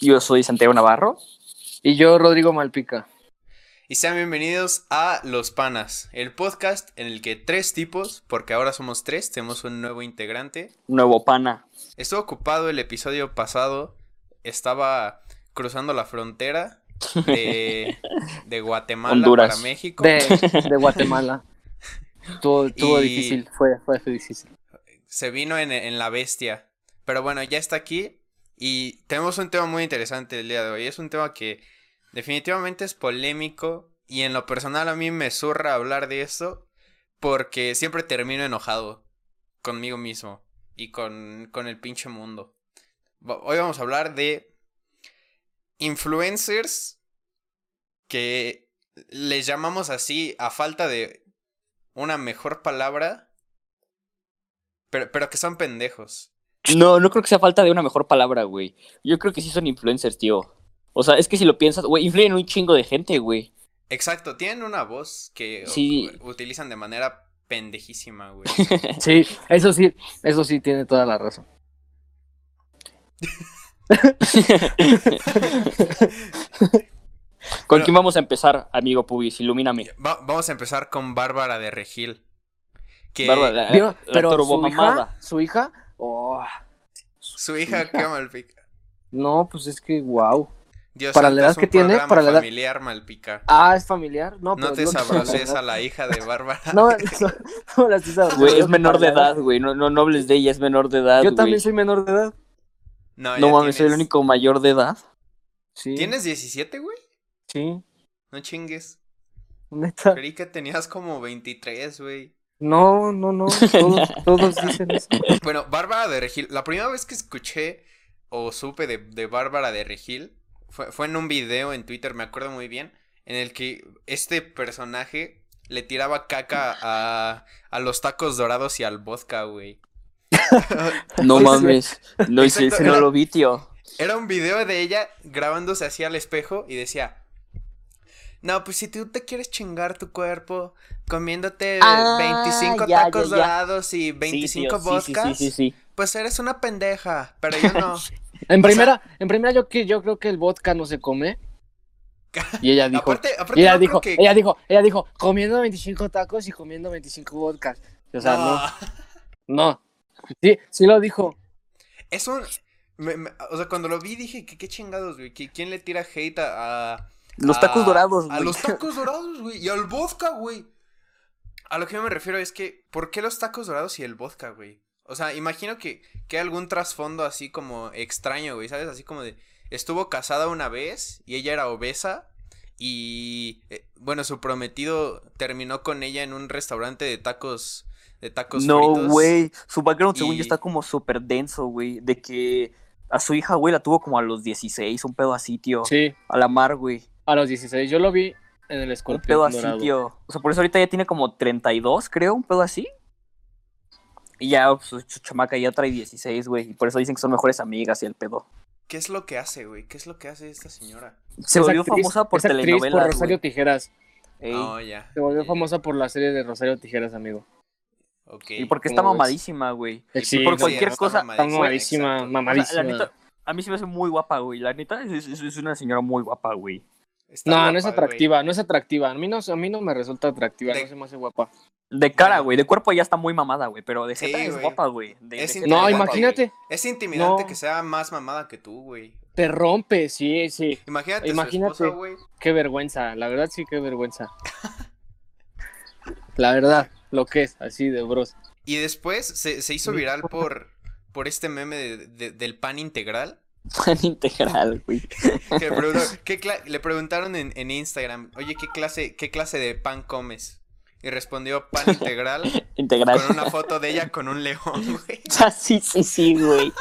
Yo soy Santiago Navarro. Y yo, Rodrigo Malpica. Y sean bienvenidos a Los Panas, el podcast en el que tres tipos, porque ahora somos tres, tenemos un nuevo integrante. Nuevo pana. Estuvo ocupado el episodio pasado, estaba cruzando la frontera de, de Guatemala Honduras. para México. De, de Guatemala. Estuvo, estuvo Y- difícil, fue, fue difícil. Se vino en, en la bestia. Pero bueno, ya está aquí y tenemos un tema muy interesante el día de hoy. Es un tema que definitivamente es polémico y en lo personal a mí me zurra hablar de esto porque siempre termino enojado conmigo mismo y con, con el pinche mundo. Hoy vamos a hablar de influencers que les llamamos así a falta de una mejor palabra, pero, pero que son pendejos. No, no creo que sea falta de una mejor palabra, güey. Yo creo que sí son influencers, tío. O sea, es que si lo piensas, güey, influyen un chingo de gente, güey. Exacto, tienen una voz que Sí. utilizan de manera pendejísima, güey. Sí, eso sí, eso sí tiene toda la razón. ¿Con Bueno. quién vamos a empezar, amigo Pubis? Ilumíname. Va- vamos a empezar con Bárbara de Regil. Que Bárbara, la- la pero su hija, su hija, oh, su hija, hija. qué malpica. no, pues es que wow. Dios Para la edad es que tiene, para la edad- familiar malpica. Ah, es familiar, no, No pero te la sabroces edad- a la hija de Bárbara. No, no, no la estoy Güey, es menor de edad, güey. No, no, no hables de ella, es menor de edad, Yo güey. también soy menor de edad. No, No mames, soy el único mayor de edad. Sí. ¿Tienes 17, güey? Sí, No chingues. neta. Creí que tenías como 23, güey. No, no, no. Todos, todos dicen eso. Bueno, Bárbara de Regil. La primera vez que escuché o supe de, de Bárbara de Regil fue, fue en un video en Twitter, me acuerdo muy bien, en el que este personaje le tiraba caca a, a los tacos dorados y al vodka, güey. No mames. No, ese, Exacto, ese no era- lo vi, tío. Era un video de ella grabándose así al espejo y decía. No, pues si tú te quieres chingar tu cuerpo comiéndote Ah, 25 ya, tacos ya, ya. dorados y 25 sí, tío, sí, vodkas, Sí, sí, sí, pues eres una pendeja, pero yo no. En primera, en primera yo que yo creo que el vodka no se come. Y ella dijo, aparte, aparte y ella no dijo, que... ella dijo, ella dijo, comiendo 25 tacos y comiendo 25 vodkas. O sea, no, No. no. Sí, sí lo dijo. Es un... me- me- o sea, cuando lo vi dije, que qué chingados, güey? que ¿Quién le tira hate a... a- Los a- tacos dorados, A güey. los tacos dorados, güey. Y al vodka, güey. A lo que yo me refiero es que, ¿por qué los tacos dorados y el vodka, güey? O sea, imagino que, que hay algún trasfondo así como extraño, güey, ¿sabes? Así como de, estuvo casada una vez y ella era obesa y, eh, bueno, su prometido terminó con ella en un restaurante de tacos, de tacos No, fritos. güey. Su background, según yo, está como súper denso, güey. De que a su hija, güey, la tuvo como a los 16, un pedo así, tío. Sí, A la mar, güey. A los 16. Yo lo vi en el Un escorpión pedo así, dorado. tío. O sea, por eso ahorita ya tiene como 32, creo, un pedo así. Y ya pues, su, su chamaca ya trae 16, güey. Y por eso dicen que son mejores amigas y el pedo. ¿Qué es lo que hace, güey? ¿Qué es lo que hace esta señora? Se Es volvió actriz- famosa por telenovelas, por Rosario. Tijeras. Ey, Oh, ya. Se volvió famosa por la serie de Rosario Tijeras, amigo. Ok. Y porque está mamadísima, güey. Sí, por cualquier está cosa- Está mamadísima, exacto. O sea, mamadísima. la neta, a mí se me hace muy guapa, güey. La neta es, es- es una señora muy guapa, güey. Está No, guapa, no es güey. atractiva, no es atractiva. A mí no, a mí no me resulta atractiva, De- no se me hace guapa. De cara, güey. De cuerpo ya está muy mamada, güey. Pero de Sí, jeta es güey. guapa, güey. De- Es de No, guapa, imagínate, Es intimidante No. que sea más mamada que tú, güey. te rompe, sí, sí. Imagínate, Imagínate. su esposa, güey. Qué vergüenza, la verdad sí, qué vergüenza. La verdad, lo que es, así de bros. Y después se, se hizo viral por, por este meme de- de- del pan integral. Pan integral, güey. Que le, preguntó- ¿qué cla- le preguntaron en, en Instagram, oye, ¿qué clase, ¿qué clase de pan comes? Y respondió pan integral Integral. con una foto de ella con un león, güey. Ah, sí, sí, sí, güey.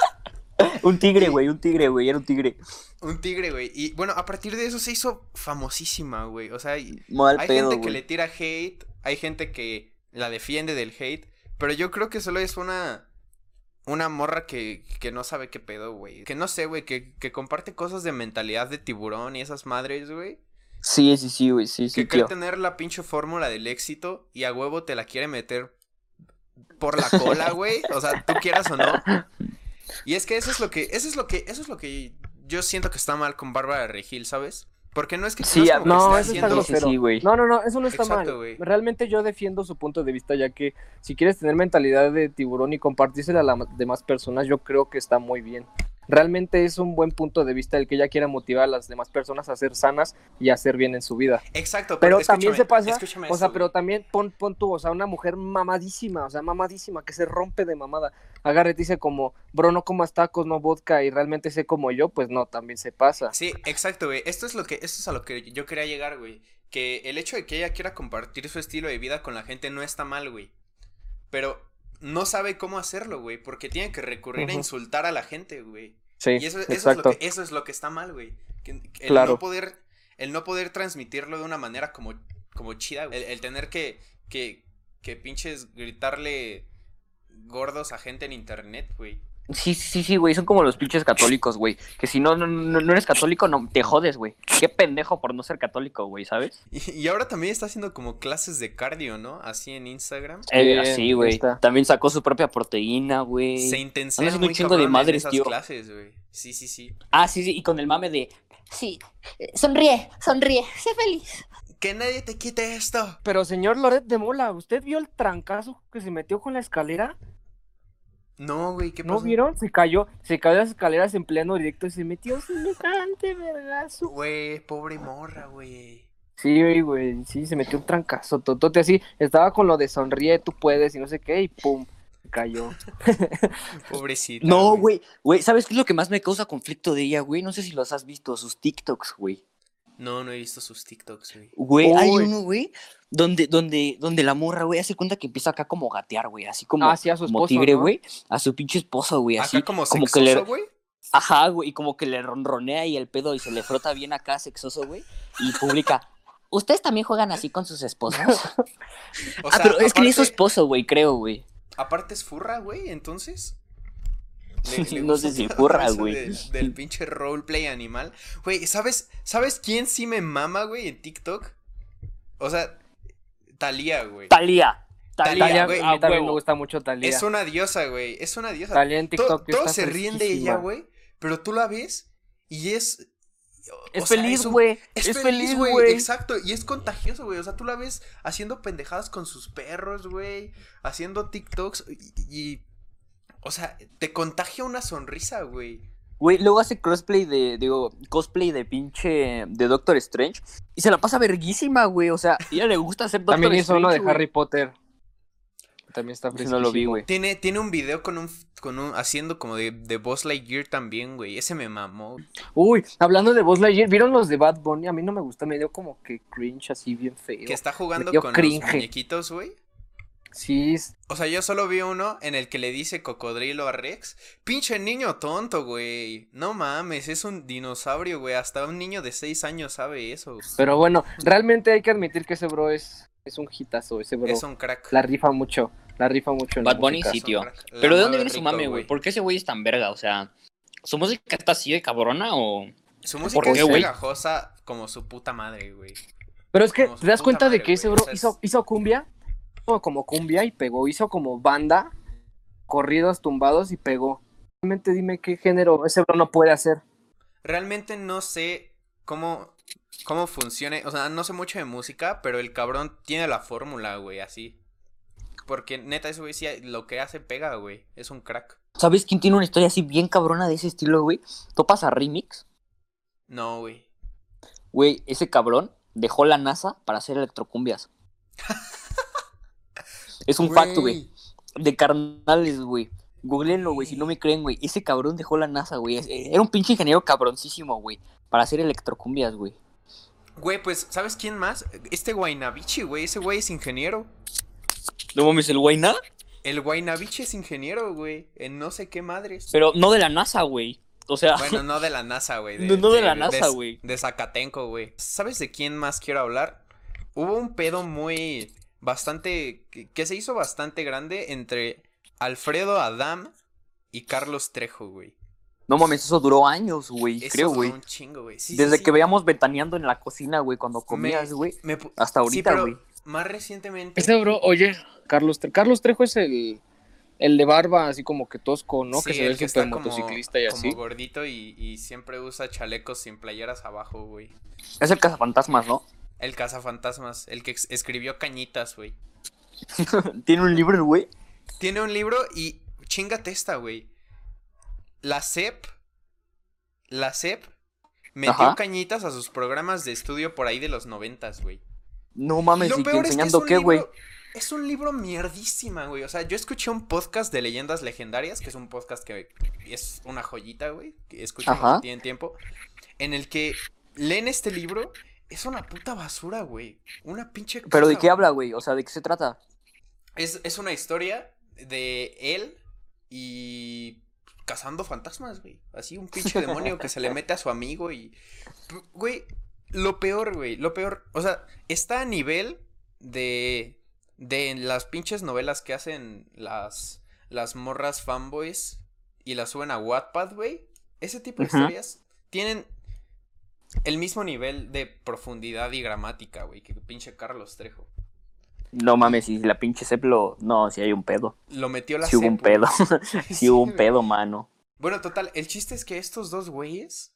Un tigre, güey, un tigre, güey, era un tigre. Un tigre, güey. Y bueno, a partir de eso se hizo famosísima, güey. O sea, hay pedo, gente que le tira hate, hay gente que la defiende del hate, pero yo creo que solo es una una morra que, que no sabe qué pedo, güey. Que no sé, güey, que, que comparte cosas de mentalidad de tiburón y esas madres, güey. Sí, sí, sí, güey, sí, sí, que tío. tener la pinche fórmula del éxito y a huevo te la quiere meter por la cola, güey. O sea, tú quieras o no. Y es que eso es lo que, eso es lo que, eso es lo que yo siento que está mal con Bárbara Regil, ¿sabes? Porque no es que Sí, como No, eso está haciendo- sí, grosero. sí, güey. no, no, no, eso no está Exacto, mal. güey. Realmente yo defiendo su punto de vista, ya que si quieres tener mentalidad de tiburón y compartírsela a las demás personas, yo creo que está muy bien. Realmente es un buen punto de vista el que ella quiera motivar a las demás personas a ser sanas y a hacer bien en su vida. Exacto, Pero pero, también se pasa, o sea, pero también pon, pon tú, o sea, una mujer mamadísima, o sea, mamadísima, que se rompe de mamada. Agarre, dice como, bro, no comas tacos, no vodka, y realmente sé como yo, pues no, también se pasa. Sí, exacto, güey. Esto es lo que, esto es a lo que yo quería llegar, güey. Que el hecho de que ella quiera compartir su estilo de vida con la gente no está mal, güey. Pero no sabe cómo hacerlo, güey. Porque tiene que recurrir a insultar a la gente, güey. Sí, Y eso, eso, es exacto. lo que, eso es lo que está mal, güey. El Claro. no poder, el no poder transmitirlo de una manera como, como chida, güey. El, el tener que, que, que pinches gritarle gordos a gente en internet, güey. Sí, sí, sí, sí, güey. Son como los pinches católicos, güey. Que si no, no, no, no eres católico, no, te jodes, güey. Qué pendejo por no ser católico, güey, ¿sabes? Y, y ahora también está haciendo como clases de cardio, ¿no? Así en Instagram. Eh, Bien, sí, güey. También sacó su propia proteína, Se güey. intensea haciendo un chingo de madres, esas tío. clases, güey. Sí, sí, sí. Ah, sí, sí. Y con el mame de. Sí, eh, sonríe, sonríe, sé feliz. Que nadie te quite esto. Pero señor Loret de Mola, ¿usted vio el trancazo que se metió con la escalera? No, güey, ¿qué ¿No pasó? vieron? Se cayó, se cayó las escaleras en pleno directo y se metió semejante vergazo. Güey, pobre morra, güey. Sí, güey, güey, sí, se metió un trancazo, totote así, estaba con lo de sonríe, tú puedes y no sé qué, y pum, se cayó. Pobrecita. No, güey. Güey, ¿sabes qué es lo que más me causa conflicto de ella, güey? No sé si los has visto, sus TikToks, güey. No, no he visto sus TikToks, güey. Güey, hay uno, güey, donde, donde, donde la morra, güey, hace cuenta que empieza acá como a gatear, güey, así como, Ah, sí, a su como tigre, ¿no? güey, a su pinche esposo, güey, así. Acá como como que sexoso, le- güey. Ajá, güey, y como que le ronronea y el pedo y se le frota bien acá sexoso, güey, y publica, ¿ustedes también juegan así con sus esposas? O ah, sea, pero es que ni es su esposo, güey, creo, güey. Aparte es furra, güey, entonces. No sé si eso güey. de- del pinche roleplay animal. Güey, ¿sabes, ¿sabes quién sí me mama, güey, en TikTok? O sea, Talía, güey. Talía. Talía, Talía, güey, a mí también me gusta mucho Talía. Es una diosa, güey. Es una diosa. Talía en To- TikTok todos se ríen de ella, güey. Pero tú la ves y es. o Es sea, feliz, un- güey. Es, Es feliz, feliz, güey. güey. Exacto. Y es contagioso, güey. O sea, tú la ves haciendo pendejadas con sus perros, güey. Haciendo TikToks. Y, y- O sea, te contagia una sonrisa, güey. Güey, luego hace crossplay de, digo, cosplay de pinche, de Doctor Strange. Y se la pasa verguísima, güey. O sea, a ella le gusta hacer Doctor También hizo Strange, uno de güey. Harry Potter. También está Ese no lo vi, güey. Tiene, tiene un video con un. Con un haciendo como de, de Boss Lightyear también, güey. Ese me mamó. Uy, hablando de Buzz Lightyear, ¿vieron los de Bad Bunny? A mí no me gusta, me dio como que cringe así bien feo. Que está jugando con cringe. los muñequitos, güey. Sí, O sea, yo solo vi uno en el que le dice cocodrilo a Rex. Pinche niño tonto, güey. No mames, es un dinosaurio, güey. Hasta un niño de 6 años sabe eso. pero bueno, realmente hay que admitir que ese bro es, es un hitazo, ese bro. Es un crack. La rifa mucho, la rifa mucho en Bad Bunny sí, tío. Pero ¿de dónde viene su mame, güey? ¿Por qué ese güey es tan verga? O sea, ¿su música está así de cabrona o...? Su música qué, es pegajosa como su puta madre, güey. Pero es que, Como ¿te das cuenta de que ese bro o sea, hizo, es- hizo cumbia? Hizo como cumbia y pegó, hizo como banda, corridos tumbados y pegó. Realmente dime qué género ese bro no puede hacer. Realmente no sé cómo, cómo funcione. O sea, no sé mucho de música, pero el cabrón tiene la fórmula, güey, así. Porque neta, ese güey sí lo que hace pega, güey. Es un crack. ¿Sabes quién tiene una historia así bien cabrona de ese estilo, güey? ¿Topas a Remix? No, güey. Güey, ese cabrón dejó la NASA para hacer electrocumbias. es un facto, güey. De carnales, güey. Googleenlo, güey, si no me creen, güey. Ese cabrón dejó la NASA, güey. Es- Era un pinche ingeniero cabroncísimo, güey. Para hacer electrocumbias, güey. Güey, pues, ¿sabes quién más? Este Guaynabichi, güey. Ese güey es ingeniero. No mames, el nada. El Guaynabichi es ingeniero, güey. En no sé qué madres. Pero no de la NASA, güey. O sea, Bueno, no de la NASA, güey. No, no de la NASA, güey. De Zacatenco, güey. ¿Sabes de quién más quiero hablar? Hubo un pedo muy. Bastante. que, que se hizo bastante grande entre Alfredo Adam y Carlos Trejo, güey. no mames, eso duró años, güey. Eso Creo, duró güey. un chingo, güey. Sí, Desde sí. que veíamos ventaneando en la cocina, güey, cuando Me- comías, güey. Hasta Sí, ahorita, pero güey. Más recientemente. Ese bro, oye, Carlos, Tre- Carlos Trejo es el, El de barba, así como que tosco, ¿no? que se ve el que súper está como, motociclista y como así. gordito y, y siempre usa chalecos sin playeras abajo, güey. Es el cazafantasmas, ¿no? El cazafantasmas, el que escribió Cañitas, güey. Tiene un libro, güey. Tiene un libro y chingate esta, güey. La CEP, la CEP metió Ajá. cañitas a sus programas de estudio por ahí de los noventas, güey. No Y mames, lo ¿y es que es enseñando un qué, güey? Es un libro mierdísima, güey. O sea, yo escuché un podcast de leyendas legendarias, que es un podcast que es una joyita, güey. Que si tienen tiempo. En el que leen este libro. Es una puta basura, güey. Una pinche. ¿Pero de qué habla, güey? O sea, ¿de qué se trata? Es, es una historia de él y cazando fantasmas, güey. Así un pinche demonio que se le mete a su amigo y... Güey, lo peor, güey, lo peor. O sea, está a nivel de... De las pinches novelas que hacen las... Las morras fanboys y las suben a Wattpad, güey. Ese tipo de historias tienen el mismo nivel de profundidad y gramática, güey, que pinche Carlos Trejo. No mames, y la pinche Ceplo. No, si hay un pedo. Lo metió la Si hubo un CEP, pedo. Sí, Si hubo un pedo, mano. Bueno, total, el chiste es que estos dos güeyes,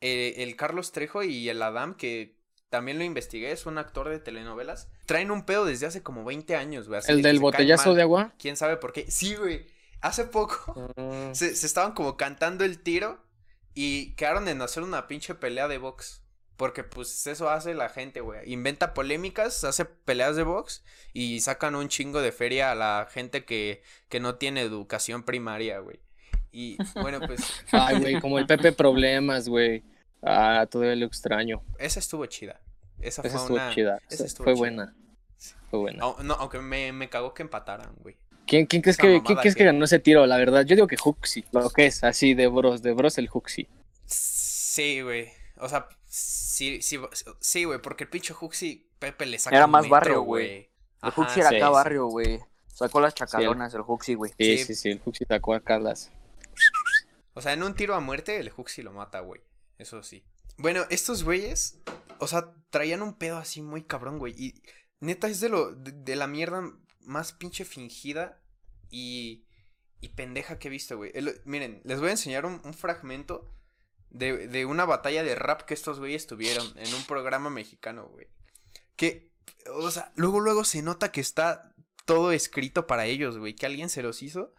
eh, el Carlos Trejo y el Adam, que también lo investigué, es un actor de telenovelas, traen un pedo desde hace como 20 años, güey. ¿El del botellazo mal. de agua? ¿Quién sabe por qué? Sí, güey. Hace poco se, se estaban como cantando el tiro y quedaron en hacer una pinche pelea de box. Porque pues eso hace la gente, güey. Inventa polémicas, hace peleas de box y sacan un chingo de feria a la gente que, que no tiene educación primaria, güey. Y bueno, pues Ay, güey, como el Pepe Problemas, güey. Ah, todavía lo extraño. esa estuvo chida. Esa, Esa fue estuvo una... chida. esa estuvo fue chida. buena. Fue buena. No, aunque me, me cagó que empataran, güey. ¿Quién, quién crees, que, ¿quién crees que- que ganó ese tiro? La verdad, yo digo que Huxi. Lo que es, así de bros, de bros el Huxi. Sí, güey. O sea, sí, sí, sí, güey, porque el pinche Huxi, Pepe le saca Era más metro, barrio, güey. El Huxi era sí, acá sí. barrio, güey. Sacó las chacalonas, el Huxi, güey. Sí, Sí. sí, sí, el Huxi sacó a Carlas. O sea, en un tiro a muerte, el Huxi lo mata, güey. Eso sí. Bueno, estos güeyes, o sea, traían un pedo así muy cabrón, güey. Y neta es de lo, de, de la mierda más pinche fingida y, y pendeja que he visto, güey. El- miren, les voy a enseñar un, un fragmento de, de una batalla de rap que estos güeyes tuvieron en un programa mexicano, güey. Que, o sea, luego, luego se nota que está todo escrito para ellos, güey. Que alguien se los hizo.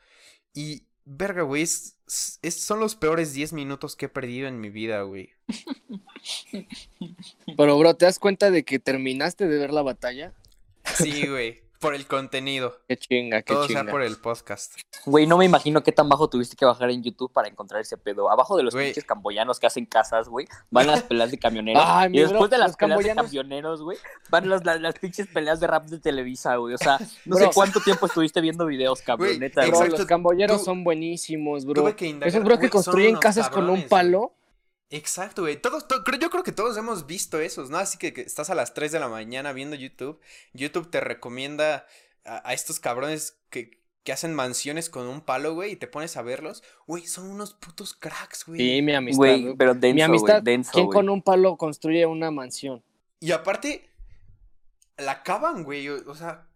Y, verga, güey, es, es- son los peores 10 minutos que he perdido en mi vida, güey. Pero, bro, ¿te das cuenta de que terminaste de ver la batalla? Sí, güey, por el contenido. Qué chinga, qué Todo chinga. sea por el podcast. Güey, no me imagino qué tan bajo tuviste que bajar en YouTube para encontrar ese pedo. Abajo de los Güey. pinches camboyanos que hacen casas, güey, van las peleas de camioneros. Ay, y después bro, de las peleas de camboyanos- camioneros, güey, van las, las, las pinches peleas de rap de Televisa, güey. O sea, no Bro. sé cuánto tiempo estuviste viendo videos, cabrón, Güey, neta, Bro, güey. Exacto, los cambolleros tú- son buenísimos, bro. Tuve que indagar, Esos bro que construyen casas con un palo. Exacto, güey. Todos, to- yo creo que todos hemos visto esos, ¿no? Así que, que estás a las 3 de la mañana viendo YouTube. YouTube te recomienda a, a estos cabrones que, que hacen mansiones con un palo, güey, y te pones a verlos. Güey, son unos putos cracks, güey. Sí, mi amistad. Güey, pero denso, mi amistad, güey, denso, ¿quién güey. con un palo construye una mansión? Y aparte, la acaban, güey. O, o sea,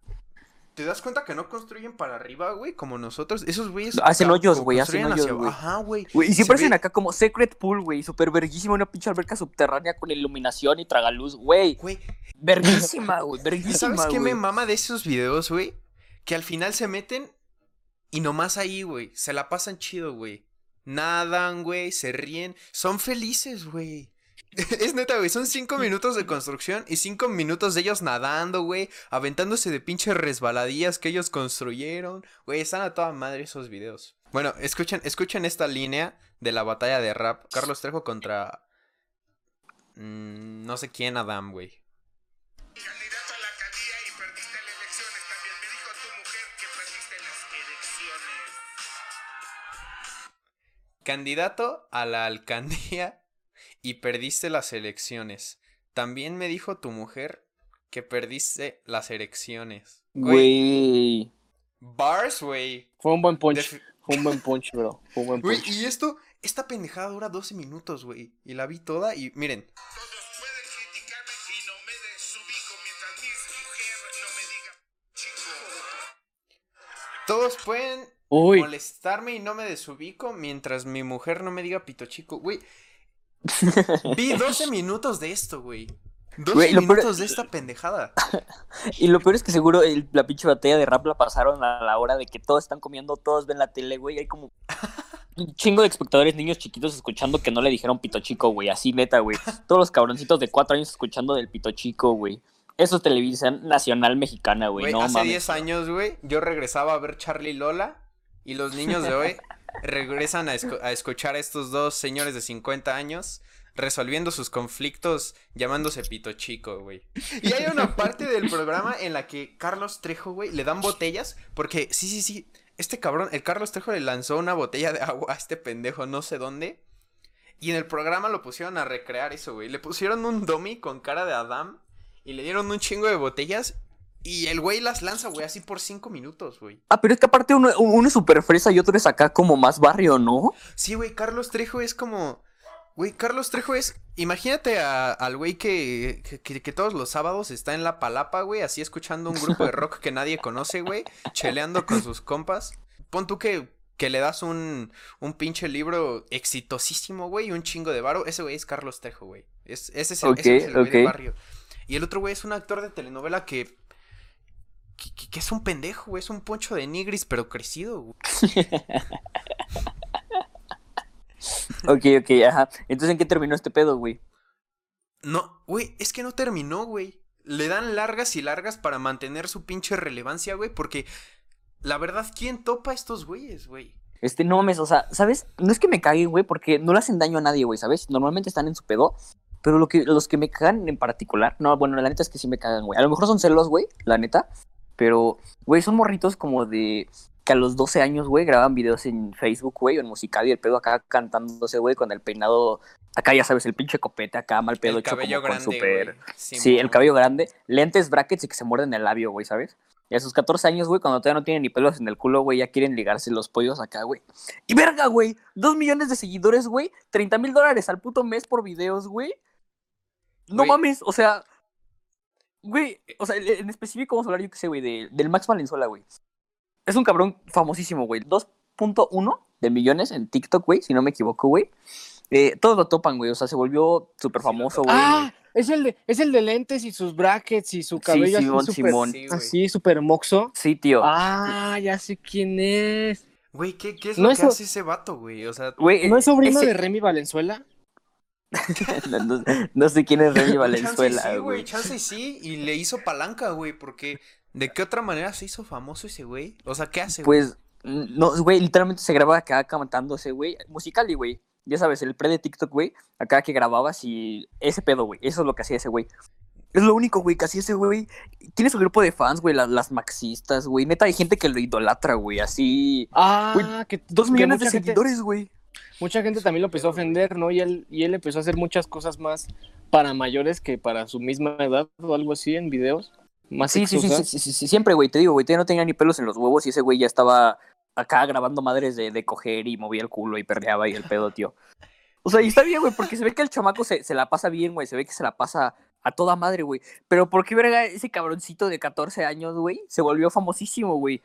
¿te das cuenta que no construyen para arriba, güey? Como nosotros. Esos güeyes. Hacen hoyos, güey, hacen hoyos, hacia- güey. Ajá, güey. Güey, y siempre hacen ve- acá como Secret Pool, güey, súper verguísima, una pinche alberca subterránea con iluminación y tragaluz, güey. Güey, Verguísima, güey, ¿Y verguísima, ¿Sabes qué me mama de esos videos, güey? Que al final se meten y nomás ahí, güey. Se la pasan chido, güey. Nadan, güey, se ríen. Son felices, güey. Es neta, güey. Son cinco minutos de construcción y cinco minutos de ellos nadando, güey. Aventándose de pinches resbaladillas que ellos construyeron. Güey, están a toda madre esos videos. Bueno, escuchen, escuchen esta línea de la batalla de rap. Carlos Trejo contra... mm, no sé quién, Adam, güey. candidato a la alcaldía y perdiste las elecciones también. Me dijo tu mujer que perdiste las elecciones. Güey. Bars, güey. Fue un buen punch. Fue un buen punch, bro. Fue un buen Güey, punch. y esto, esta pendejada dura 12 minutos, güey. Y la vi toda y miren. Todos pueden criticarme y no me desubico mientras mi mujer no me diga chico. Todos pueden Uy, molestarme y no me desubico mientras mi mujer no me diga pito chico. Güey, vi 12 minutos de esto, güey. 12 Güey, lo peor- minutos de esta pendejada. Y lo peor es que seguro el- la pinche batalla de rap la pasaron a la hora de que todos están comiendo, todos ven la tele, güey. Hay como un chingo de espectadores, niños chiquitos escuchando que no le dijeron pito chico, güey. Así neta, güey. Todos los cabroncitos de cuatro años escuchando del pito chico, güey. Eso es televisión nacional mexicana, güey. Güey, No hace mames. 10 años, güey, yo regresaba a ver Charlie Lola y los niños de hoy regresan a, escu- a escuchar a estos dos señores de 50 años resolviendo sus conflictos llamándose pito chico, güey. Y hay una parte del programa en la que Carlos Trejo, güey, le dan botellas porque sí, sí, sí, este cabrón, el Carlos Trejo le lanzó una botella de agua a este pendejo no sé dónde. Y en el programa lo pusieron a recrear eso, güey. Le pusieron un dummy con cara de Adam y le dieron un chingo de botellas y el güey las lanza, güey, así por cinco minutos, güey. Ah, pero es que aparte uno, uno es súper fresa y otro es acá como más barrio, ¿no? Sí, güey, Carlos Trejo es como... Güey, Carlos Trejo es... Imagínate a- al güey que, que, todos los sábados está en la palapa, güey, así escuchando un grupo de rock que nadie conoce, güey, cheleando con sus compas. Pon tú que, que le das un, un pinche libro exitosísimo, güey, y un chingo de varo. Ese güey es Carlos Trejo, güey. Es, ese es el, ese es el güey del barrio. Y el otro güey es un actor de telenovela que... Que, es un pendejo, güey, es un poncho de nigris, pero crecido, güey. Ok, ok, ajá. Entonces, ¿en qué terminó este pedo, güey? No, güey, es que no terminó, güey. Le dan largas y largas para mantener su pinche relevancia, güey, porque la verdad, ¿quién topa a estos güeyes, güey? Este, no mames, o sea, ¿sabes? No es que me caguen, güey, porque no le hacen daño a nadie, güey, ¿sabes? Normalmente están en su pedo, pero lo que, los que me cagan en particular, no, bueno, la neta es que sí me cagan, güey. A lo mejor son celos, güey, la neta, pero, güey, son morritos como de que a los 12 años, güey, graban videos en Facebook, güey, o en musical y el pedo acá cantándose, güey, con el peinado, acá ya sabes, el pinche copete acá, mal pedo El hecho cabello como con grande, súper... güey. Sí, el cabello grande, lentes, brackets y que se muerden el labio, güey, ¿sabes? Y a sus 14 años, güey, cuando todavía no tienen ni pelos en el culo, güey, ya quieren ligarse los pollos acá, güey. Y verga, güey, dos millones de seguidores, güey, 30 mil dólares al puto mes por videos, güey. No mames, o sea, güey, o sea, en específico vamos a hablar, yo qué sé, güey, de- del Max Valenzuela, güey. Es un cabrón famosísimo, güey. 2.1 de millones en TikTok, güey, si no me equivoco, güey. Eh, todos lo topan, güey, o sea, se volvió súper famoso, güey. ah, es el de, es el de lentes y sus brackets y su Sí, cabello Simón, así súper, Simón. Sí, así súper moxo. Sí, tío. Ah, ya sé quién es. Güey, ¿qué, qué es No lo es que so- hace ese vato, güey? O sea, Güey, ¿No es sobrino ese- de Remy Valenzuela? no, no- no sé quién es Remy chance Valenzuela, sí, güey, güey. chance sí, y le hizo palanca, güey, porque ¿de qué otra manera se hizo famoso ese güey? O sea, ¿qué hace, güey? Pues, no, güey, literalmente se grababa acá cantándose, güey. Musical y, güey. Ya sabes, el pre de TikTok, güey. Acá que grababas y ese pedo, güey. Eso es lo que hacía ese güey. Es lo único, güey, que hacía ese güey. Tiene su grupo de fans, güey, la- las maxistas, güey. Neta, hay gente que lo idolatra, güey. Así. Ah, que Dos que millones de gente- seguidores, güey. Mucha gente también lo empezó a ofender, ¿no? Y él, y él empezó a hacer muchas cosas más para mayores que para su misma edad o algo así en videos. Más Sí, sí, sí, sí, sí, sí, siempre, güey, te digo, güey, no tenía ni pelos en los huevos y ese güey ya estaba acá grabando madres de, de coger y movía el culo y perreaba y el pedo, tío. O sea, y está bien, güey, porque se ve que el chamaco se, se la pasa bien, güey, se ve que se la pasa a toda madre, güey. Pero ¿por qué, verga, ese cabroncito de 14 años, güey, se volvió famosísimo, güey?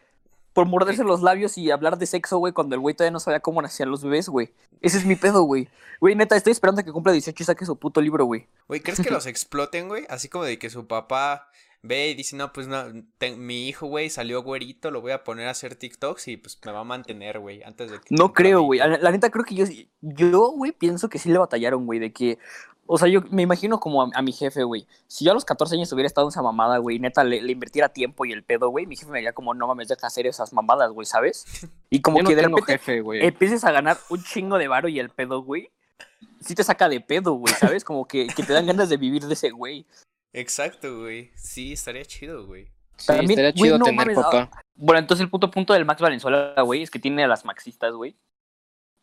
Por morderse los labios y hablar de sexo, güey, cuando el güey todavía no sabía cómo nacían los bebés, güey. Ese es mi pedo, güey. Güey, neta, estoy esperando a que cumpla 18 y saque su puto libro, güey. Güey, ¿crees que los exploten, güey? Así como de que su papá ve y dice, no, pues no, te- mi hijo, güey, salió güerito, lo voy a poner a hacer TikToks y pues me va a mantener, güey, antes de que... No creo, güey. 20. La, la neta creo que yo, yo, güey, pienso que sí le batallaron, güey, de que, o sea, yo me imagino como a, a mi jefe, güey. Si yo a los 14 años hubiera estado en esa mamada, güey, neta, le, le invirtiera tiempo y el pedo, güey, mi jefe me diría como, no mames, deja hacer esas mamadas, güey, ¿sabes? Y como Yo no que de tengo repente jefe, güey. empieces a ganar un chingo de varo y el pedo, güey, sí te saca de pedo, güey, ¿sabes? Como que, que te dan ganas de vivir de ese güey. Exacto, güey. Sí, estaría chido, güey. Sí, también, estaría güey, chido no tener mames, ah, papá. Bueno, entonces el puto punto del Max Valenzuela, güey, es que tiene a las maxistas, güey.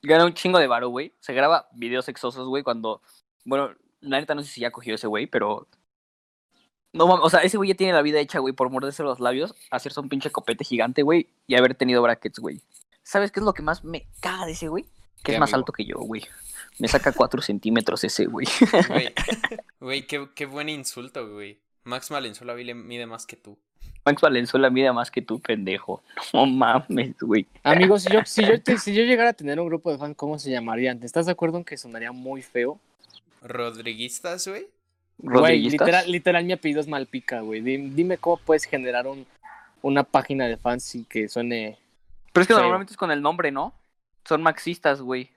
Gana un chingo de varo, güey. Se graba videos sexosos, güey, cuando... Bueno, la neta no sé si ya cogió ese güey, pero... No mames, o sea, ese güey ya tiene la vida hecha, güey, por morderse los labios, hacerse un pinche copete gigante, güey, y haber tenido brackets, güey. ¿Sabes qué es lo que más me caga de ese güey? Que ¿Qué, es más amigo? alto que yo, güey. Me saca cuatro centímetros ese, güey. Güey, güey, qué, qué buen insulto, güey. Max Valenzuela mide más que tú. Max Valenzuela mide más que tú, pendejo. No mames, güey. Amigos, si yo, si, yo, te- si yo llegara a tener un grupo de fans, ¿cómo se llamarían? ¿Estás de acuerdo en que sonaría muy feo? Rodriguistas, güey. Güey, literal, literal mi apellido es Malpica, güey. Dim- Dime cómo puedes generar un, una página de fans y que suene... Pero es que feo. normalmente es con el nombre, ¿no? Son maxistas, güey.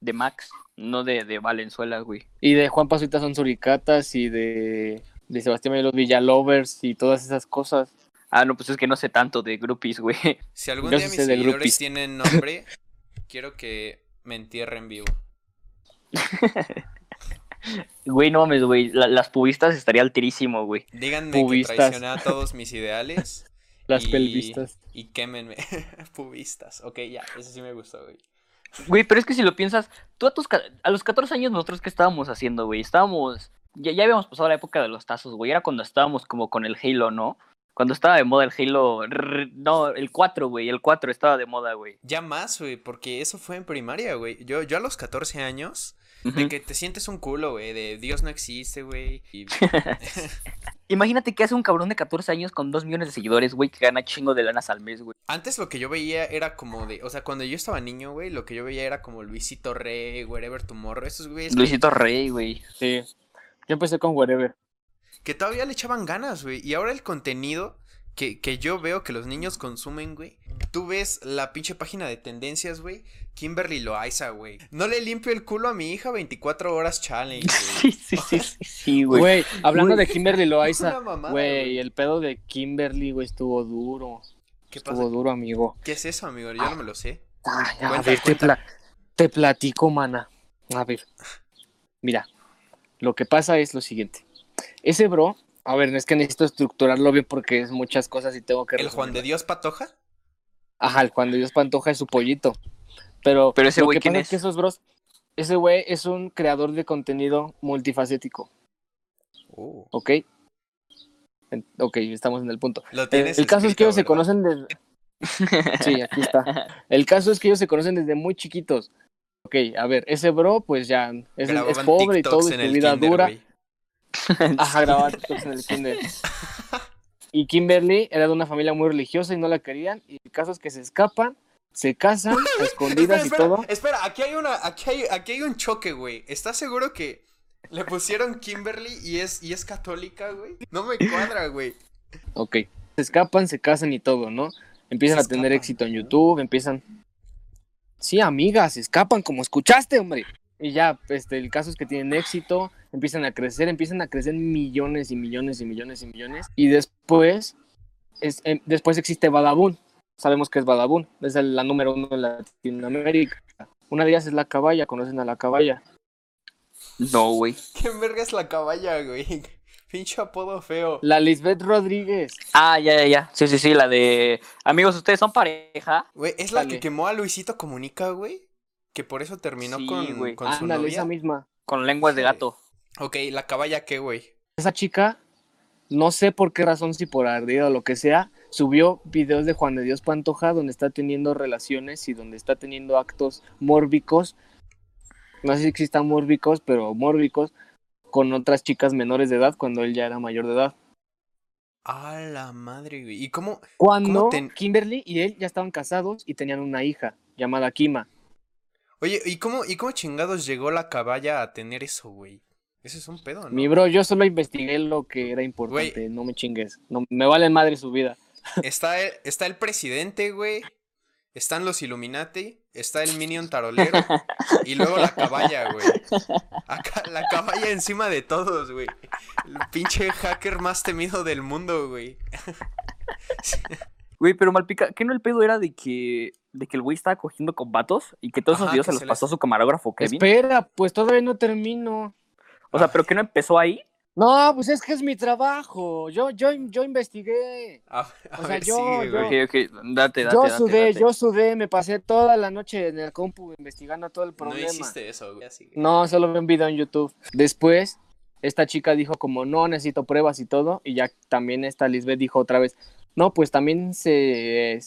De Max, no de, de Valenzuela, güey. Y de Juan Pasuita son suricatas y de, de Sebastián los Villalovers y todas esas cosas. Ah, no, pues es que no sé tanto de groupies, güey. Si algún Yo día sí mis seguidores groupies. tienen nombre, quiero que me entierren vivo. Güey, no mames, güey. La- las pubistas estaría alterísimo, güey. Díganme Pubistas. que traicioné a todos mis ideales. Las y- pelvistas. Y quémenme. Pubistas. Ok, ya, eso sí me gustó, güey. Güey, pero es que si lo piensas, tú a, tus, a los 14 años nosotros qué estábamos haciendo, güey? Estábamos, ya, ya habíamos pasado la época de los tazos, güey. Era cuando estábamos como con el Halo, ¿no? Cuando estaba de moda el Halo, rrr, no, el 4, güey, el 4 estaba de moda, güey. Ya más, güey, porque eso fue en primaria, güey. Yo, yo a los 14 años, de que te sientes un culo, güey, de Dios no existe, güey. Y... Imagínate que hace un cabrón de 14 años con 2 millones de seguidores, güey, que gana chingo de lanas al mes, güey. Antes lo que yo veía era como de, o sea, cuando yo estaba niño, güey, lo que yo veía era como Luisito Rey, Wherever Tomorrow, esos güeyes que- Luisito Rey, güey. Sí. Yo empecé con Wherever. que todavía le echaban ganas, güey. Y ahora el contenido que, que yo veo que los niños consumen, güey. Tú ves la pinche página de tendencias, güey. Kimberly Loaiza, güey. No le limpio el culo a mi hija 24 horas challenge, güey. Sí, sí, sí, sí, sí, güey. Güey, hablando Güey. de Kimberly Loaiza. mamada, Güey, güey. el pedo de Kimberly, güey, estuvo duro. ¿Qué Estuvo pasa? duro, amigo. ¿Qué es eso, amigo? Yo no me lo sé. Ay, a Cuenta, ver, te, pla- te platico, mana. A ver. Mira, lo que pasa es lo siguiente. Ese bro, a ver, es que necesito estructurarlo bien porque es muchas cosas y tengo que... ¿El Juan de. Dios Patoja? Ajá, el Juan de Dios Pantoja es su pollito. Pero, Pero ese güey, que ¿quién es? que esos bros, ese güey es un creador de contenido multifacético, Oh. ¿ok? En- ok, estamos en el punto. Lo El, tienes el caso es que ellos se conocen desde... Sí, aquí está. El caso es que ellos se conocen desde muy chiquitos. Ok, a ver, ese bro, pues ya es, pobre y todo, y su vida dura. Ajá, grababa TikToks en el kinder. Y Kimberly era de una familia muy religiosa y no la querían. Y el caso es que se escapan, se casan, escondidas y espera, todo. espera, espera, aquí hay una, aquí hay, aquí hay un choque, güey. ¿Estás seguro que le pusieron Kimberly y es, y es católica, güey? No me cuadra, güey. Ok. Se escapan, se casan y todo, ¿no? Empiezan Se a tener escapan. éxito en YouTube, empiezan. Sí, amigas, se escapan, como escuchaste, hombre. Y ya, este, el caso es que tienen éxito, empiezan a crecer, empiezan a crecer millones y millones y millones y millones. Y después, es, em, después existe Badabun. Sabemos que es Badabun, es el- la número uno en Latinoamérica. Una de ellas es la caballa, conocen a la caballa. No, güey. ¿Qué verga es la caballa, güey? Pinche apodo feo. La Lisbeth Rodríguez. Ah, ya, ya, ya. Sí, sí, sí, la de... Amigos, ¿ustedes son pareja? Güey, es la Dale. que quemó a Luisito Comunica, güey. Que por eso terminó Sí, con, güey. con su Ándale, novia. esa misma. Con lenguas de gato. Ok, la caballa, ¿qué, güey? esa chica, no sé por qué razón, si por ardida o lo que sea, subió videos de Juan de Dios Pantoja donde está teniendo relaciones y donde está teniendo actos mórbicos. No sé si existan mórbicos, pero mórbicos con otras chicas menores de edad cuando él ya era mayor de edad. A la madre, güey. ¿Y cómo? Cuando ¿Cómo ten- Kimberly y él ya estaban casados y tenían una hija llamada Kima. Oye, ¿y cómo, ¿y cómo chingados llegó la caballa a tener eso, güey? Ese es un pedo, ¿no? Mi bro, yo solo investigué lo que era importante, no me chingues. No, me vale madre su vida. Está el, está el presidente, güey. Están los Illuminati. Está el Minion Tarolero. y luego la caballa, güey. Acá, la caballa encima de todos, güey. El pinche hacker más temido del mundo, güey. Güey, pero Malpica, ¿qué no el pedo era de que, de que el güey estaba cogiendo con vatos y que todos esos videos se los se les- pasó a su camarógrafo Kevin? Espera, pues todavía no termino. O sea, ¿pero que no empezó ahí? No, pues es que es mi trabajo. Yo, yo, yo investigué. A, a O sea, ver, yo- sigue, yo- güey. Ok, ok, date, date, yo date, sudé, date. yo sudé, me pasé toda la noche en el compu investigando todo el No problema. hiciste eso, güey. No, solo vi un video en YouTube. Después, esta chica dijo como, no, necesito pruebas y todo. Y ya también esta Lisbeth dijo otra vez, no, pues también se,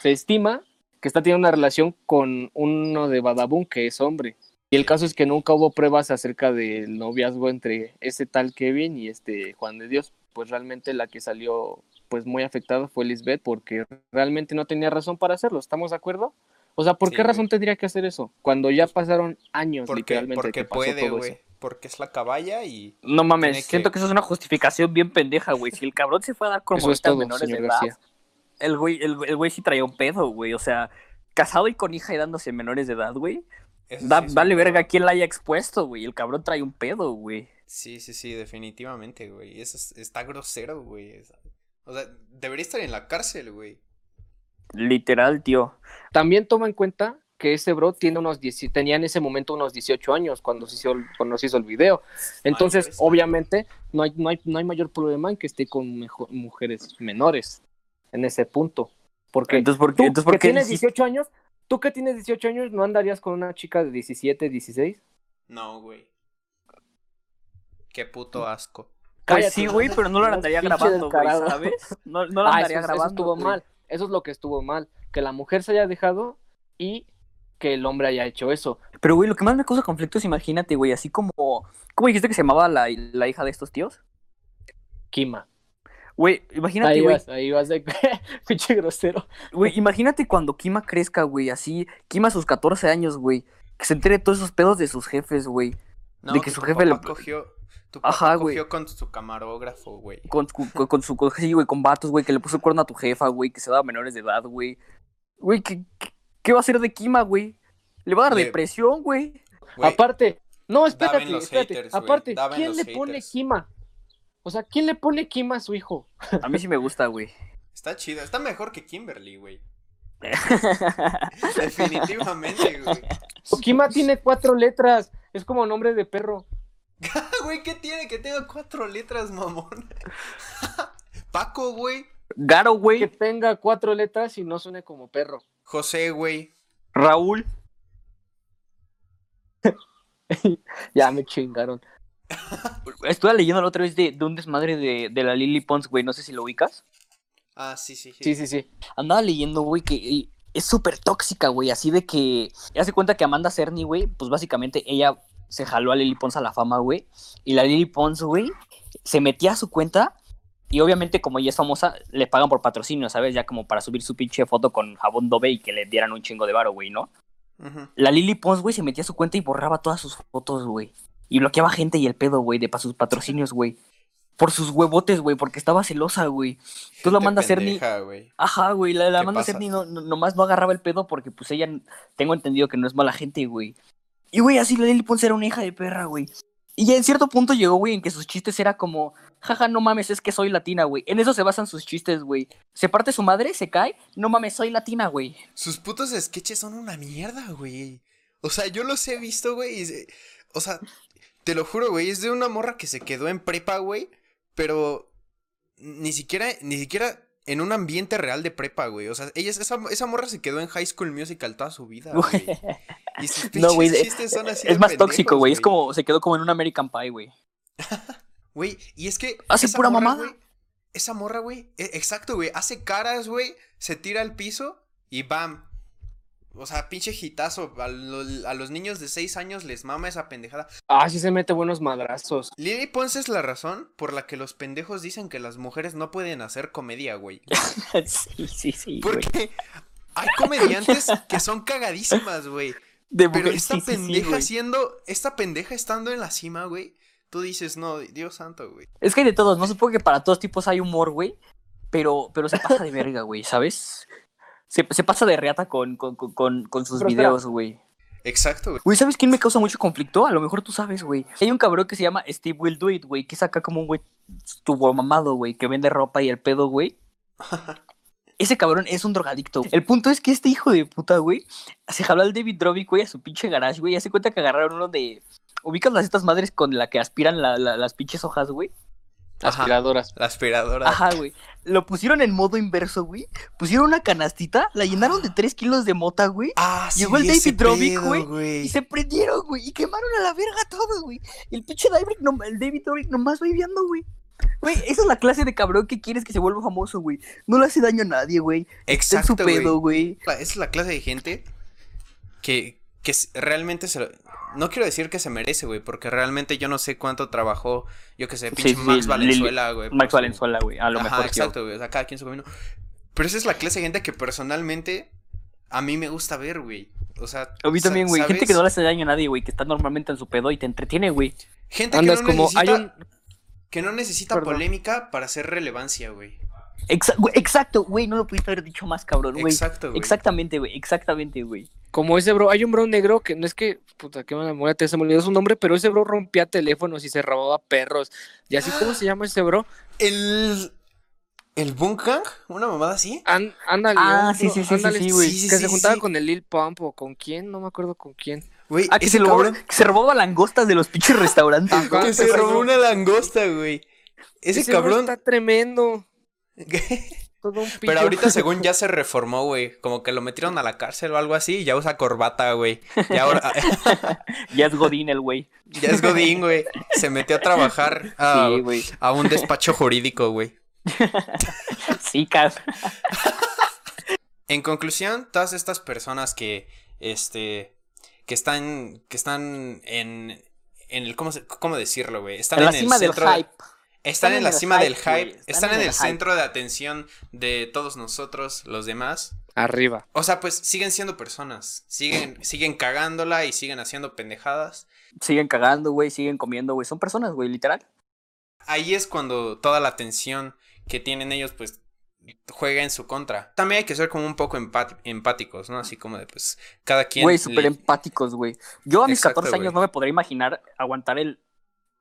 se estima que está teniendo una relación con uno de Badabun, que es hombre. Y el caso es que nunca hubo pruebas acerca del noviazgo entre ese tal Kevin y este Juan de Dios. Pues realmente la que salió pues muy afectado fue Lisbeth porque realmente no tenía razón para hacerlo, ¿estamos de acuerdo? O sea, ¿por Sí, qué razón güey. tendría que hacer eso? Cuando ya pasaron años Porque, literalmente porque que pasó puede, todo güey. eso. Porque es la caballa y. No mames, que- siento que eso es una justificación bien pendeja, güey. Si el cabrón se fue a dar con es todo, menores de edad, García. el güey, el, el güey sí traía un pedo, güey. O sea, casado y con hija y dándose menores de edad, güey. Da- sí vale verga a quién la haya expuesto, güey. El cabrón trae un pedo, güey. Sí, sí, sí, definitivamente, güey. Eso es- está grosero, güey. O sea, debería estar en la cárcel, güey. Literal, tío. También toma en cuenta que ese bro tiene unos 10 tenía en ese momento unos 18 años cuando se hizo, el- cuando se hizo el video. Entonces, pues, obviamente, no hay, no, hay, no hay mayor problema en que esté con mejo- mujeres menores en ese punto. Porque Entonces, ¿por tú? Entonces, ¿por que tienes dijiste- 18 años, tú que tienes 18 años, ¿no andarías con una chica de 17, 16? No, güey. Qué puto asco. Pues sí, güey, pero no lo andaría grabando, güey. ¿sabes? No, no lo Ah, andaría eso, eso grabando. estuvo güey. mal. Eso es lo que estuvo mal. Que la mujer se haya dejado y que el hombre haya hecho eso. Pero, güey, lo que más me causa conflicto es, imagínate, güey, así como... ¿Cómo dijiste que se llamaba la, la hija de estos tíos? Kima. Güey, imagínate, Ahí güey. vas, ahí vas de pinche grosero. Güey, imagínate cuando Kima crezca, güey, así. Kima a sus 14 años, güey. Que se entere de todos esos pedos de sus jefes, güey. No, De que su jefe papá le- cogió. Tu papá Ajá, güey. cogió con su camarógrafo, güey. Con, su- con, con su, con, sí, güey, con vatos, güey, que le puso el cuerno a tu jefa, güey, que se daba menores de edad, güey. Güey, ¿qué, qué, qué va a hacer de Kima, güey? Le va a dar Le- depresión, güey. Aparte, no, espérate, los espérate. haters, Aparte, ¿quién le pone haters. Kima? O sea, ¿quién le pone Kima a su hijo? A mí sí me gusta, güey. Está chido. Está mejor que Kimberly, güey. Definitivamente, güey. Kima tiene cuatro letras. Es como nombre de perro. Güey, ¿qué tiene? Que tenga cuatro letras, mamón. Paco, güey. Garo, Que güey. tenga cuatro letras y no suene como perro. José, güey. Raúl. Ya me chingaron. Estuve leyendo la otra vez de, de un desmadre de, de la Lily Pons, güey. No sé si lo ubicas. Ah, sí, sí, sí. Sí, sí, sí. Andaba leyendo, güey, que es súper tóxica, güey. Así de que. Ya se cuenta que Amanda Cerny, güey, pues básicamente ella se jaló a Lily Pons a la fama, güey. Y la Lily Pons, güey, se metía a su cuenta. Y obviamente, como ella es famosa, le pagan por patrocinio, ¿sabes? Ya como para subir su pinche foto con jabón Dove y que le dieran un chingo de varo, güey, ¿no? La Lily Pons, güey, se metía a su cuenta y borraba todas sus fotos, güey. Y bloqueaba gente y el pedo, güey, de para sus patrocinios, güey. Por sus huevotes, güey, porque estaba celosa, güey. Tú la mandas Cerny. pendeja, güey. Ajá, güey, la, la ¿Qué Amanda pasa? Cerny no, no- nomás no agarraba el pedo porque pues ella, tengo entendido que no es mala gente, güey. Y güey, así la Lily Pons era una hija de perra, güey. Y ya en cierto punto llegó, güey, en que sus chistes era como, jaja, no mames, es que soy latina, güey. En eso se basan sus chistes, güey. Se parte su madre, se cae, no mames, soy latina, güey. Sus putos sketches son una mierda, güey. O sea, yo los he visto, güey. se- O sea, te lo juro, güey. Es de una morra que se quedó en prepa, güey. Pero ni siquiera, ni siquiera en un ambiente real de prepa, güey. O sea, ella, esa, esa morra se quedó en High School Musical toda su vida, güey. Y sus pinches No, güey, de- chistes son así Es más pendejos, tóxico, güey. Es como, se quedó como en un American Pie, güey. Güey, y es que. Hace pura morra, mamada. esa morra, güey. e- Exacto, güey. Hace caras, güey. Se tira al piso y bam. O sea, pinche hitazo. A, lo- a los niños de 6 años les mama esa pendejada. Ah, sí se mete buenos madrazos. Lily Pons es la razón por la que los pendejos dicen que las mujeres no pueden hacer comedia, güey. sí, sí, sí. Porque hay comediantes que son cagadísimas, güey. De Pero esta sí, sí, sí, pendeja güey. siendo. Esta pendeja estando en la cima, güey. Tú dices, no, Dios santo, güey. Es que hay de todos, no supongo que para todos tipos hay humor, güey. Pero, pero se pasa de verga, güey, ¿sabes? Se, se pasa de reata con, con, con- con, sus Pero videos, güey. Exacto, güey. Güey, ¿sabes quién me causa mucho conflicto? A lo mejor tú sabes, güey. Hay un cabrón que se llama Steve Will Do It, güey, que saca como un güey tuvo mamado, güey, que vende ropa y el pedo, güey. Ese cabrón es un drogadicto. El punto es que este hijo de puta, güey, se jaló al David Drobick, güey, a su pinche garage, güey. y hace cuenta que agarraron uno de. ¿Ubicas las estas madres con la que aspiran la- la- las pinches hojas, güey? Ajá. Aspiradoras. La aspiradora. Ajá, güey. Lo pusieron en modo inverso, güey. Pusieron una canastita, la llenaron de 3 kilos de mota, güey. Ah, sí, Llegó el David Drobick, pedo, güey, Y se prendieron, güey. Y quemaron a la verga todo, güey. El pinche David, no, el David Dobrik nomás va viviendo, güey. Güey, esa es la clase de cabrón que quieres que se vuelva famoso, güey. No le hace daño a nadie, güey. Está en su Exacto, güey. pedo, güey. Esa es la clase de gente que, que realmente se lo... No quiero decir que se merece, güey, porque realmente yo no sé cuánto trabajó, yo que sé, Sí, pinche sí, Max Lili- Valenzuela, güey. Max su- Valenzuela, güey. A lo Ajá, mejor. exacto, güey. O sea, cada quien su camino. Pero esa es la clase de gente que personalmente a mí me gusta ver, güey. O sea, A mí también, güey. Gente que no le hace daño a nadie, güey. Que está normalmente en su pedo y te entretiene, güey. Gente Andas que no como, necesita, hay un, que no necesita Perdón. polémica para hacer relevancia, güey. Exa- güey, exacto, güey. No lo pudiste haber dicho más, cabrón, güey. Exacto, güey. Exactamente, güey. Exactamente, güey. como ese bro, hay un bro negro que no es que, puta, qué mala muerte, se me olvidó su nombre, pero ese bro rompía teléfonos y se robaba perros. Y así, ¿cómo se llama ese bro? El. ¿El Bunkang? ¿Una mamada así? Ándale. Ah, sí, sí, sí, sí, sí, güey. Sí, sí, que sí, se juntaba sí. con el Lil Pump o con quién, no me acuerdo con quién. Güey, Ah, que ese se, robó- cabrón. que se robaba langostas de los pinches restaurantes. Ajá. Que se robó una langosta, güey. Ese, cabrón. está tremendo. Todo un Pero ahorita, según ya se reformó, güey. Como que lo metieron a la cárcel o algo así. Y ya usa corbata, güey. Y ahora. Ya es Godín el güey. ya es Godín, güey. Se metió a trabajar a, Sí, a un despacho jurídico, güey. Sí, cas. En conclusión, todas estas personas que, este, que están, que están en, en el, ¿cómo, se- cómo decirlo, güey? Están En en, la el cima del centro de- hype. están en la cima del hype, están están en el centro de atención de todos nosotros, los demás. Arriba. O sea, pues siguen siendo personas, siguen, siguen cagándola y siguen haciendo pendejadas. Siguen cagando, güey. Siguen comiendo, güey. Son personas, güey, literal. Ahí es cuando toda la atención que tienen ellos, pues, juega en su contra. También hay que ser como un poco empáticos, ¿no? Así como de, pues, cada quien... Güey, súper le- empáticos, güey. Yo a mis Exacto, 14 años no me podría imaginar aguantar el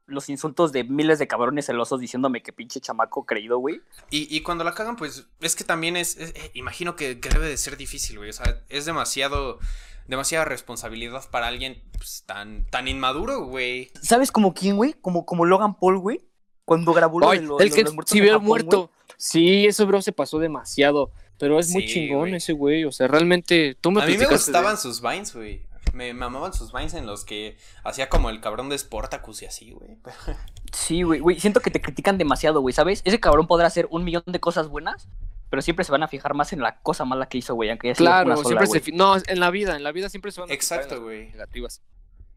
los insultos de miles de cabrones celosos diciéndome que pinche chamaco creído, güey. Y, y cuando la cagan, pues es que también es, es- eh, imagino que, que debe de ser difícil, güey. O sea, es demasiado, demasiada responsabilidad para alguien pues, tan, tan inmaduro, güey. ¿Sabes como quién, güey? Como, como Logan Paul, güey. Cuando grabó lo Ay, de lo- el lo- que los muertos el Japón, muerto. Sí, ese bro se pasó demasiado. Pero es muy chingón ese güey. O sea, realmente. Tú me A mí me de- gustaban sus vines, güey. Me mamaban sus vines en los que hacía como el cabrón de Sportacus y así, güey. Sí, güey, güey. Siento que te critican demasiado, güey, ¿sabes? Ese cabrón podrá hacer un millón de cosas buenas, pero siempre se van a fijar más en la cosa mala que hizo, güey, aunque haya sido Claro, una sola, siempre se. No, en la vida, en la vida siempre se van a fijar en Exacto, las güey. Negativas.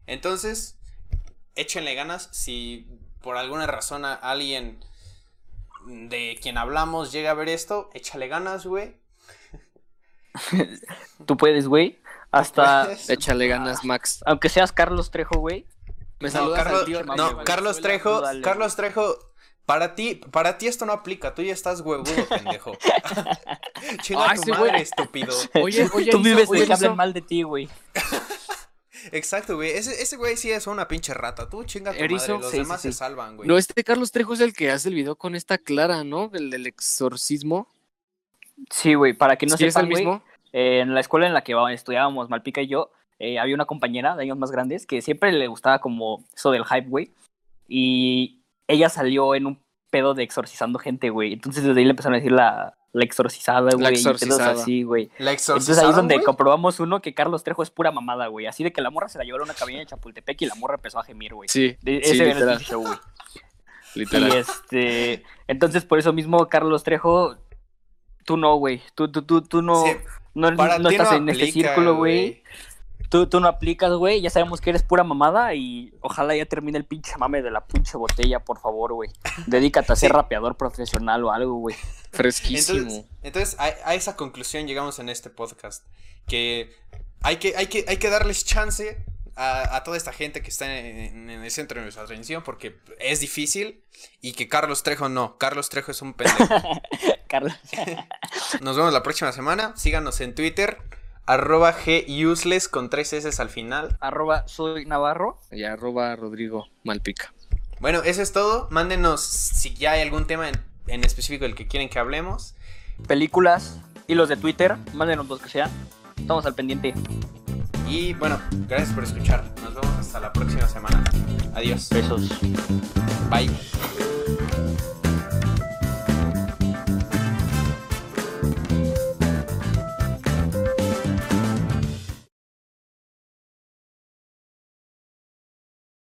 Entonces, échenle ganas. Si por alguna razón a alguien de quien hablamos llega a ver esto, échale ganas, güey. Tú puedes, güey. Hasta, Puedes. Échale ganas, Max. aunque seas Carlos Trejo, güey. Me No, Carlos, al tío no, Carlos. Trejo, dale, Carlos Trejo, para ti, para ti esto no aplica, tú ya estás huevudo, pendejo. Chinga Ah, tu madre, güey. estúpido. Oye, oye, Tú hizo- vives oye, de que hablen mal de ti, güey. Exacto, güey. Ese, ese güey sí es una pinche rata. Tú chinga tu Erizo, madre. Los sí, demás sí. se salvan, güey. No, este Carlos Trejo es el que hace el video con esta Clara, ¿no? El del exorcismo. Sí, güey, para que no ¿Sí es sepan, el mismo? eh, en la escuela en la que estudiábamos Malpica y yo, eh, había una compañera de años más grandes que siempre le gustaba como eso del hype, güey. Y ella salió en un pedo de exorcizando gente, güey. Entonces desde ahí le empezaron a decir la, la exorcizada, güey. y pedos exorcizada. así, güey. La Entonces ahí exorcizada, es donde comprobamos uno que Carlos Trejo es pura mamada, güey. Así de que la morra se la llevaron a una cabina de Chapultepec y la morra empezó a gemir, güey. Sí, De- sí, ese era el show, güey. Y literal. este, entonces por eso mismo, Carlos Trejo, tú no, güey. Tú, tú, tú, tú no, Sí, no, estás en este aplica, círculo, güey. Tú, tú no aplicas, güey. Ya sabemos que eres pura mamada y ojalá ya termine el pinche mame de la pinche botella, por favor, güey. Dedícate a ser Sí. rapeador profesional o algo, güey. Fresquísimo. Entonces, entonces a, a esa conclusión llegamos en este podcast. Que hay que, hay que, hay que darles chance a, a toda esta gente que está en, en el centro de nuestra atención porque es difícil y que Carlos Trejo no. Carlos Trejo es un pendejo. Carlos. Nos vemos la próxima semana. Síganos en Twitter. Arroba Guseless con tres S al final. Arroba soy Navarro. Y arroba Rodrigo Malpica. Bueno, eso es todo. Mándenos si ya hay algún tema en, en específico del que quieren que hablemos. Películas y los de Twitter. Mándenos los que sean. Estamos al pendiente. Y bueno, gracias por escuchar. Nos vemos hasta la próxima semana. Adiós. Besos. Bye.